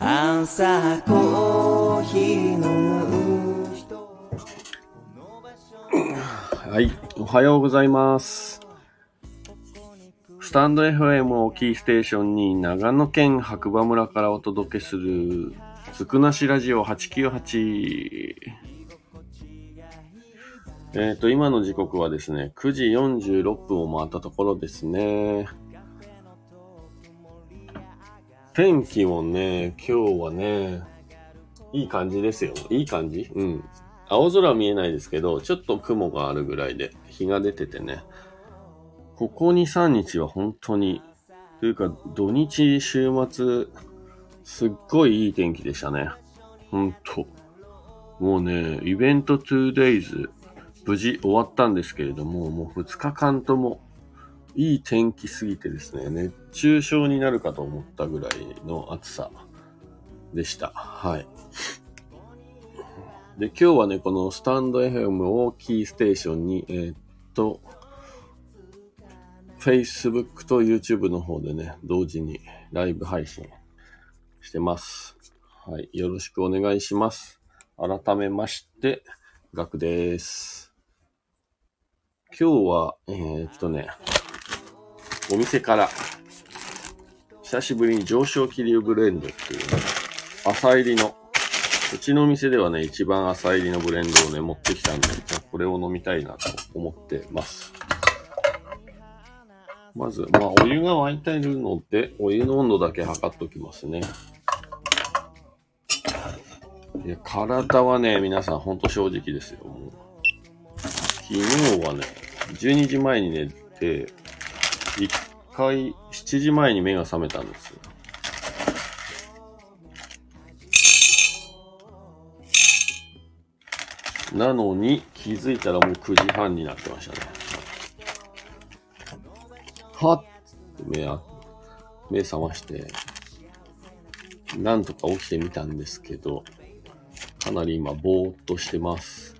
朝コーヒー飲む人はい、おはようございます。スタンド FM をキーステーションに長野県白馬村からお届けするつくなしラジオ898。えっ、と、今の時刻はですね、9時46分を回ったところですね。天気もね、今日はね、いい感じですよ。いい感じ？うん。青空は見えないですけど、ちょっと雲があるぐらいで、日が出ててね。ここ2、3日は本当に、というか土日、週末、すっごいいい天気でしたね。ほんと。もうね、イベント 2days、無事終わったんですけれども、もう2日間とも、いい天気すぎてですね、熱中症になるかと思ったぐらいの暑さでした。はい。で、今日はね、このスタンド FM をキーステーションに、えーっと、Facebook と YouTube の方でね、同時にライブ配信してます。はい。よろしくお願いします。改めまして、ガクです。今日は、えーっとね、お店から、久しぶりに上昇気流ブレンドっていうね、朝入りのうちのお店ではね、一番朝入りのブレンドをね、持ってきたんで、これを飲みたいなと思ってます。まず、まあ、お湯が沸いているので、お湯の温度だけ測っておきますね。いや、体はね、皆さんほんと正直ですよ。昨日はね、12時前に寝て、1回7時前に目が覚めたんですよ。なのに気づいたらもう9時半になってましたね。はっ目あ目覚まして、なんとか起きてみたんですけど、かなり今ぼーっとしてます。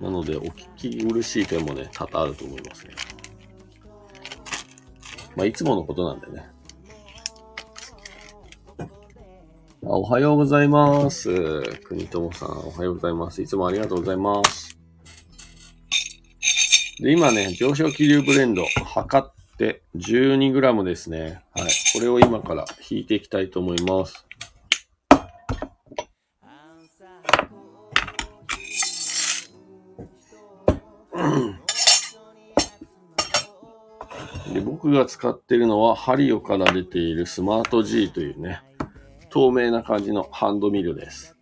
なのでお聞き苦しい点もね、多々あると思いますね。まあいつものことなんでね。あおはようございます。国友さん、おはようございます。いつもありがとうございます。で、今ね、上昇気流ブレンド測って 12g ですね。はい。これを今から引いていきたいと思います。で僕が使ってるのはハリオから出ているスマート G というね、透明な感じのハンドミルです。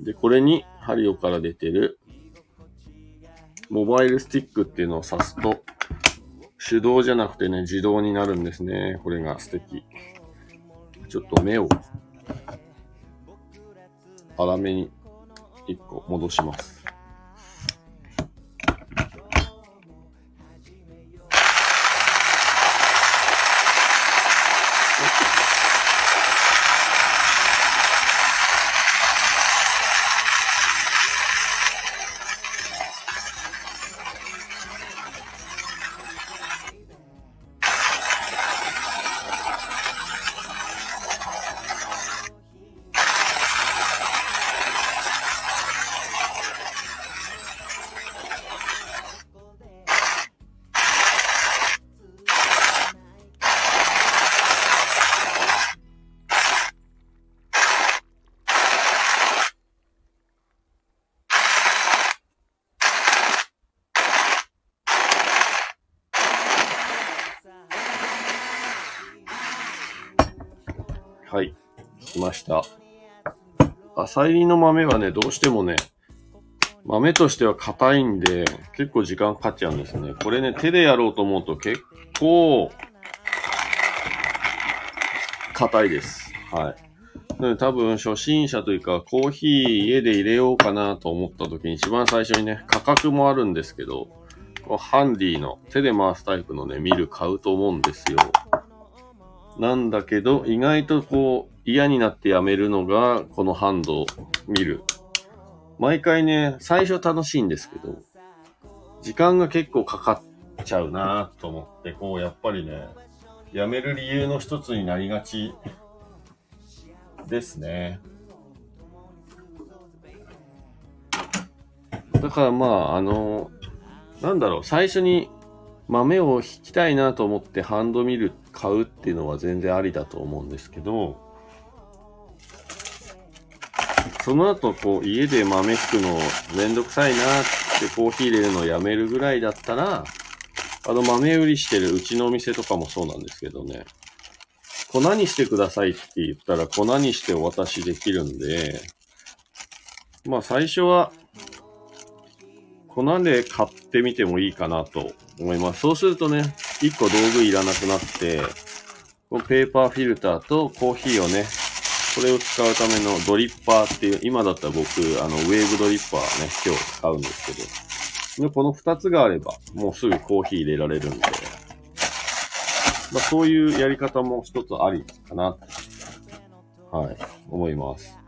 で、これにハリオから出てるモバイルスティックっていうのを挿すと手動じゃなくてね、自動になるんですね。これが素敵。ちょっと目を粗めに一個戻します。はい。来ました。浅入りの豆はね、どうしてもね、豆としては硬いんで、結構時間かかっちゃうんですね。これね、手でやろうと思うと結構、硬いです。はい。なので多分初心者というか、コーヒー家で入れようかなと思った時に一番最初にね、価格もあるんですけど、ハンディの手で回すタイプのね、ミル買うと思うんですよ。なんだけど、意外とこう、嫌になってやめるのが、このハンドを見る。毎回ね、最初楽しいんですけど、時間が結構かかっちゃうなと思って、こう、やっぱりね、やめる理由の一つになりがちですね。だからまあ、あの、なんだろう、最初に豆を引きたいなと思ってハンドミル買うっていうのは全然ありだと思うんですけど、その後、こう、家で豆引くのめんどくさいなってコーヒー入れるのやめるぐらいだったら、あの豆売りしてるうちのお店とかもそうなんですけどね、粉にしてくださいって言ったら粉にしてお渡しできるんで、まあ最初は粉で買ってみてもいいかなと思います。そうするとね、1個道具いらなくなって、このペーパーフィルターとコーヒーをね、これを使うためのドリッパーっていう、今だったら僕、あの、ウェーブドリッパーね、今日使うんですけど、でこの2つがあれば、もうすぐコーヒー入れられるんで、まあ、そういうやり方も一つありかな、はい、思います。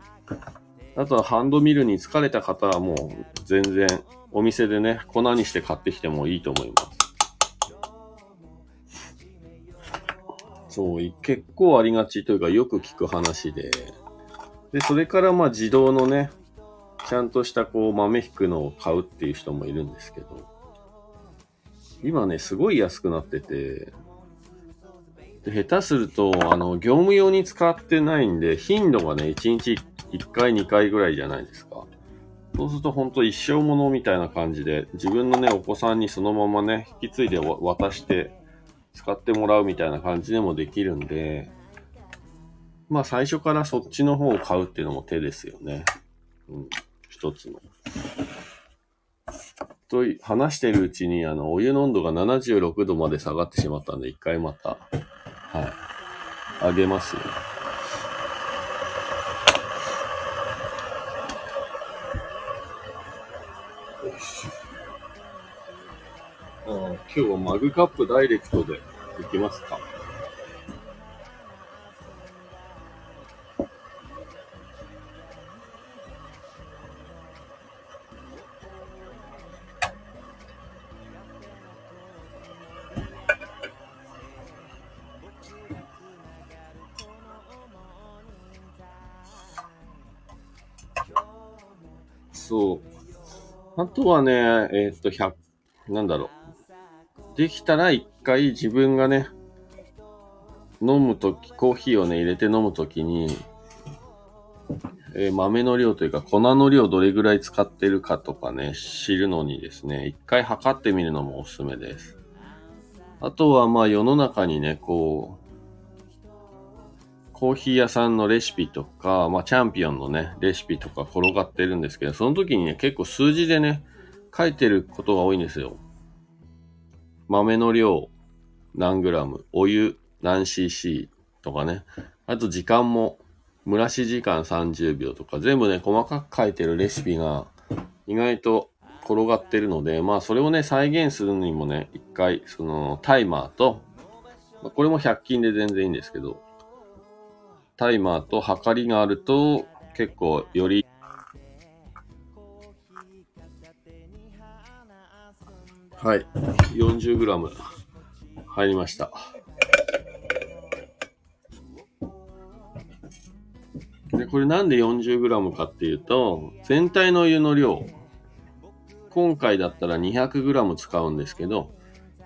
あとはハンドミルに疲れた方はもう全然お店でね、粉にして買ってきてもいいと思います。そう、結構ありがちというかよく聞く話で、で、それからまあ自動のね、ちゃんとしたこう豆引くのを買うっていう人もいるんですけど、今ね、すごい安くなってて、で下手すると、あの、業務用に使ってないんで、頻度がね、1日1回、2回ぐらいじゃないですか。そうすると本当一生ものみたいな感じで、自分のね、お子さんにそのままね、引き継いで渡して使ってもらうみたいな感じでもできるんで、まあ最初からそっちの方を買うっていうのも手ですよね。うん、一つの。と話してるうちに、あの、お湯の温度が76度まで下がってしまったんで、一回また、はい、あげますよし。今日はマグカップダイレクトでいきますか。そう。あとはね、えー、っと、100、なんだろう。できたら一回自分がね、飲むとき、コーヒーをね、入れて飲むときに、えー、豆の量というか粉の量どれぐらい使ってるかとかね、知るのにですね、一回測ってみるのもおすすめです。あとはまあ世の中にね、こう、コーヒー屋さんのレシピとか、まあチャンピオンのね、レシピとか転がってるんですけど、その時にね、結構数字でね、書いてることが多いんですよ。豆の量何グラム、お湯何 cc とかね。あと時間も、蒸らし時間30秒とか、全部ね、細かく書いてるレシピが意外と転がってるので、まあそれをね、再現するにもね、一回、そのタイマーとま、これも100均で全然いいんですけど、タイマーと測りがあると結構よりはい。40g 入りました。で、これなんで 40g かっていうと、全体のお湯の量、今回だったら 200g 使うんですけど、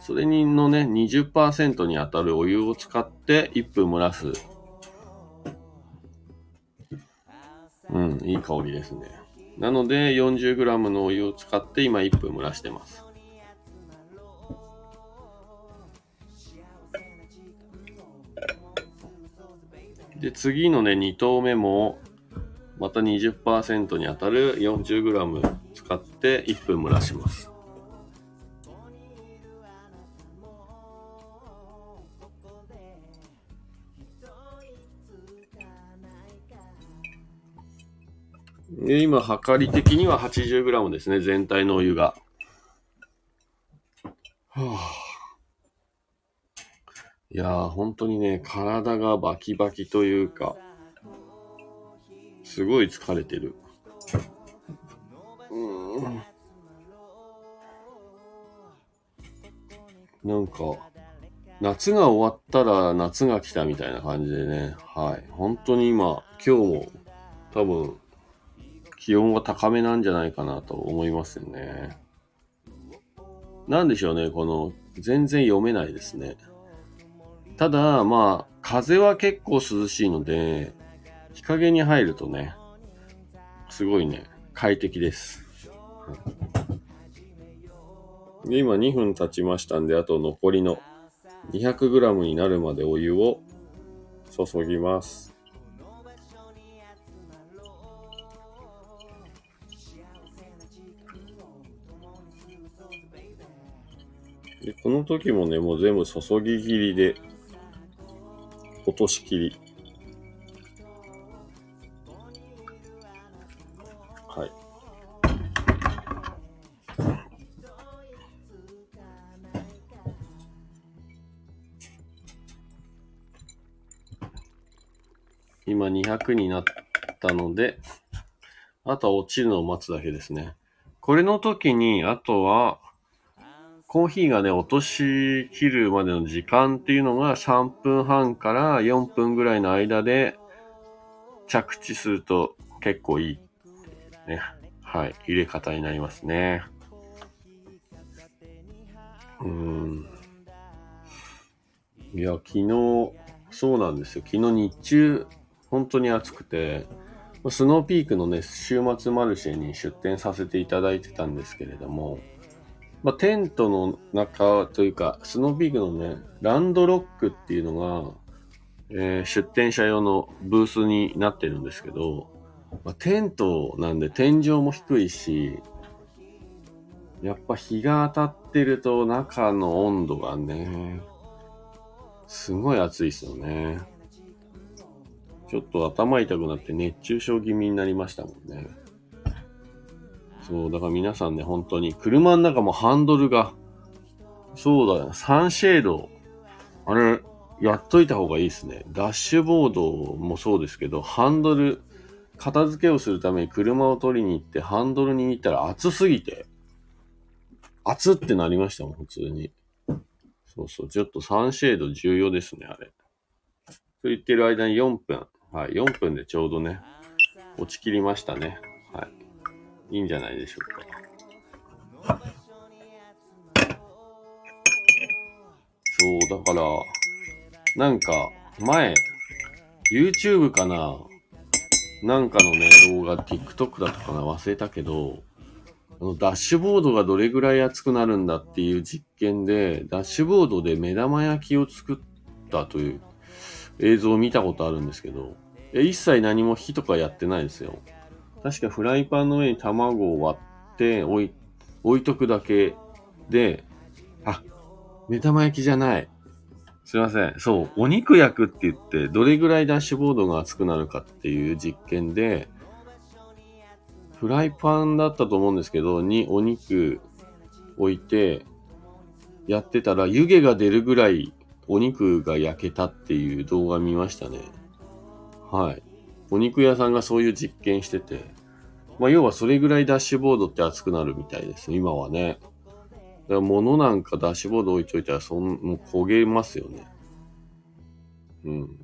それにのね、20%に当たるお湯を使って1分蒸らす。うん、いい香りですね。なので 40g のお湯を使って今1分蒸らしてます。で、次のね、2投目も、また20%に当たる 40g 使って1分蒸らします。で今、測り的には 80g ですね、全体のお湯が。はあいやー、本当にね、体がバキバキというか、すごい疲れてる。うん。なんか、夏が終わったら夏が来たみたいな感じでね、はい。本当に今、今日も多分気温が高めなんじゃないかなと思いますね。なんでしょうね、この、全然読めないですね。ただ、まあ、風は結構涼しいので、日陰に入るとね、すごいね、快適です。で、今2分経ちましたんで、あと残りの 200g になるまでお湯を注ぎます。で、この時もね、もう全部注ぎ切りで、落とし切り。はい。今200になったので、あとは落ちるのを待つだけですね。これの時に、あとは、コーヒーがね、落とし切るまでの時間っていうのが3分半から4分ぐらいの間で着地すると結構いいね。はい。入れ方になりますね。うん。いや、昨日、そうなんですよ。昨日日中、本当に暑くて、スノーピークのね、週末マルシェに出店させていただいてたんですけれども、まあ、テントの中というか、スノーピークのね、ランドロックっていうのが、えー出店者用のブースになってるんですけど、まあ、テントなんで天井も低いし、やっぱ日が当たってると中の温度がね、すごい暑いですよね。ちょっと頭痛くなって熱中症気味になりましたもんね。そう、だから皆さんね、本当に、車の中もハンドルが、そうだよ、サンシェード、あれ、やっといた方がいいですね。ダッシュボードもそうですけど、ハンドル、片付けをするために車を取りに行って、ハンドル握ったら熱すぎて、熱ってなりましたもん、普通に。そうそう、ちょっとサンシェード重要ですね、あれ。と言ってる間に4分。はい、4分でちょうどね、落ち切りましたね。い。いんじゃないでしょうか。そう、だから、なんか、前、YouTube かな？なんかのね、動画、TikTok だったかな？忘れたけど、あのダッシュボードがどれぐらい熱くなるんだっていう実験で、ダッシュボードで目玉焼きを作ったという映像を見たことあるんですけど、一切何も火とかやってないですよ。確かフライパンの上に卵を割って置い置いとくだけで、あ、目玉焼きじゃない。すいません。そう、お肉焼くって言って、どれぐらいダッシュボードが熱くなるかっていう実験で、フライパンだったと思うんですけど、にお肉置いて、やってたら湯気が出るぐらいお肉が焼けたっていう動画見ましたね。はい。お肉屋さんがそういう実験してて、まあ要はそれぐらいダッシュボードって熱くなるみたいです。今はね。だから物なんかダッシュボード置いといたらそん、もう焦げますよね。うん。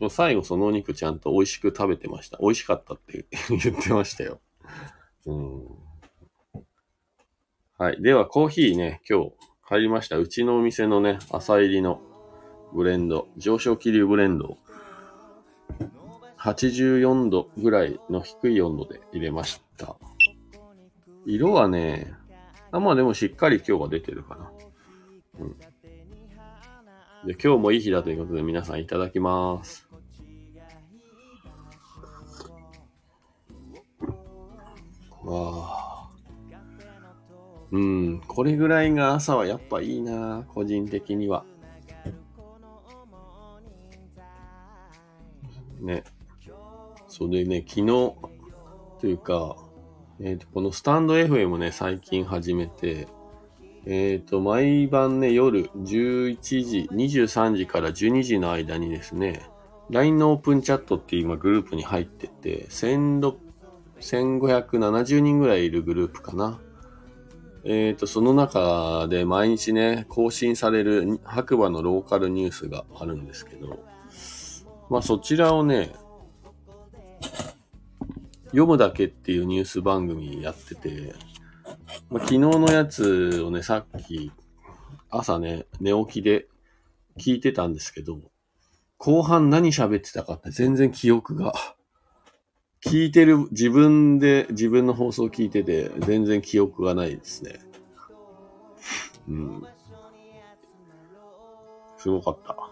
でも最後そのお肉ちゃんと美味しく食べてました。美味しかったって言ってましたよ。うん。はい。ではコーヒーね、今日入りました。うちのお店のね、朝入りのブレンド、上昇気流ブレンドを84度ぐらいの低い温度で入れました。色はね、あまあでもしっかり今日は出てるかな。うん。で、今日もいい日だということで皆さんいただきます。わあ。うん、これぐらいが朝はやっぱいいな、個人的には。ね。それでね、昨日、というか、えっ、と、このスタンド FM ね、最近始めて、えっ、と、毎晩ね、夜11時、23時から12時の間にですね、LINE のオープンチャットっていう今グループに入ってて、1570人ぐらいいるグループかな。えっ、と、その中で毎日ね、更新される白馬のローカルニュースがあるんですけど、まあそちらをね、読むだけっていうニュース番組やってて、まあ、昨日のやつをね、さっき朝ね、寝起きで聞いてたんですけど、後半何喋ってたかって全然記憶が、聞いてる、自分で自分の放送聞いてて全然記憶がないですね。うん。すごかった。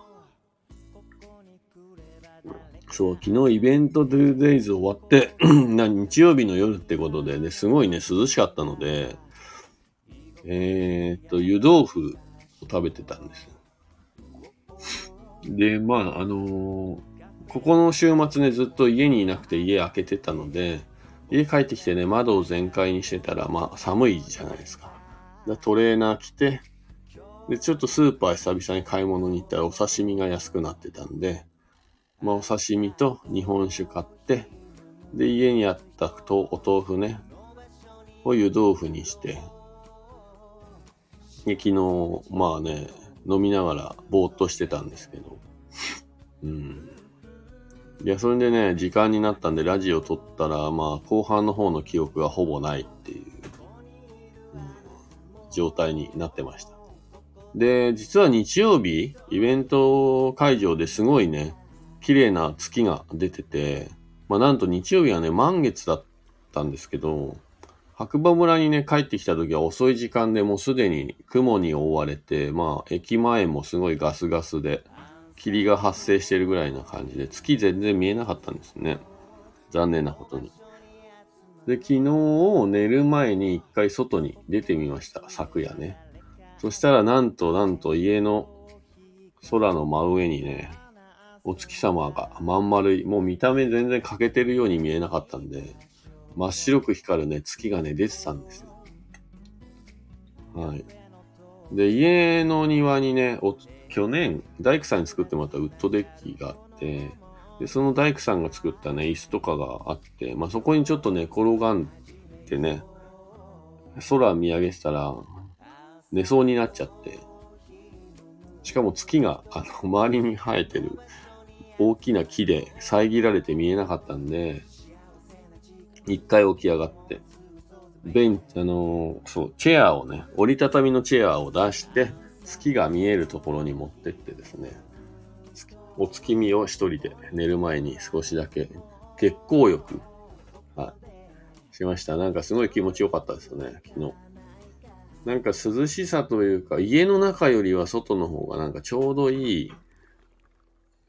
そう、昨日イベント 2days 終わって 日曜日の夜ってことでね、すごいね、涼しかったので、えー、っと、湯豆腐を食べてたんです。で、まあ、あのー、ここの週末ね、ずっと家にいなくて家開けてたので、家帰ってきてね、窓を全開にしてたら、まあ、寒いじゃないですか。トレーナー着て、で、ちょっとスーパー久々に買い物に行ったらお刺身が安くなってたんで、まあ、お刺身と日本酒買って、で、家にあったとお豆腐ね、を湯豆腐にして、で昨日、まあね、飲みながらぼーっとしてたんですけど、うん。いや、それでね、時間になったんでラジオ撮ったら、まあ、後半の方の記憶がほぼないっていう、うん、状態になってました。で、実は日曜日、イベント会場ですごいね、綺麗な月が出てて、まあなんと日曜日はね、満月だったんですけど、白馬村にね、帰ってきた時は遅い時間でもうすでに雲に覆われて、まあ駅前もすごいガスガスで、霧が発生してるぐらいな感じで、月全然見えなかったんですね。残念なことに。で、昨日寝る前に一回外に出てみました。昨夜ね。そしたらなんとなんと家の空の真上にね、お月様がまん丸い、もう見た目全然欠けてるように見えなかったんで、真っ白く光るね、月がね、出てたんですよ。はい。で、家の庭にね、去年、大工さんに作ってもらったウッドデッキがあって、で、その大工さんが作ったね、椅子とかがあって、まあ、そこにちょっとね、転がんでね、空見上げてたら、寝そうになっちゃって、しかも月が、あの、周りに生えてる大きな木で遮られて見えなかったんで、一回起き上がって、ベン、あのー、そう、チェアをね、折りたたみのチェアを出して、月が見えるところに持ってってですね、お月見を一人で寝る前に少しだけ月光浴、はい、しました。なんかすごい気持ちよかったですよね、昨日。なんか涼しさというか、家の中よりは外の方がなんかちょうどいい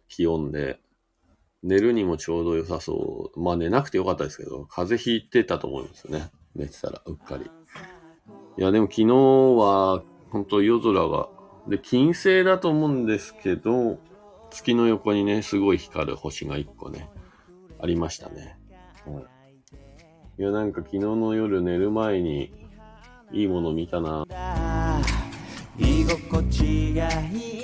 気温で、寝るにもちょうど良さそう。まあ寝なくてよかったですけど、風邪ひいてたと思いますよね。寝てたら、うっかり。いや、でも昨日は、本当夜空が、で、金星だと思うんですけど、月の横にね、すごい光る星が一個ね、ありましたね。はい。いや、なんか昨日の夜寝る前に、いいもの見たな。居心地がいい